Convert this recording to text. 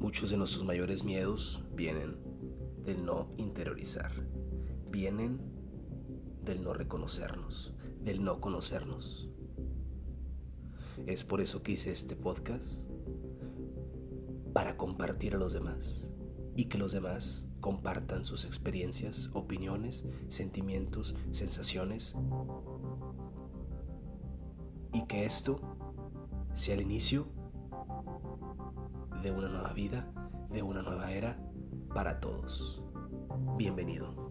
Muchos de nuestros mayores miedos vienen del no interiorizar, vienen del no reconocernos, del no conocernos. Es por eso que hice este podcast, para compartir a los demás y que los demás compartan sus experiencias, opiniones, sentimientos, sensaciones y que esto sea el inicio de una nueva vida, de una nueva era para todos. Bienvenido.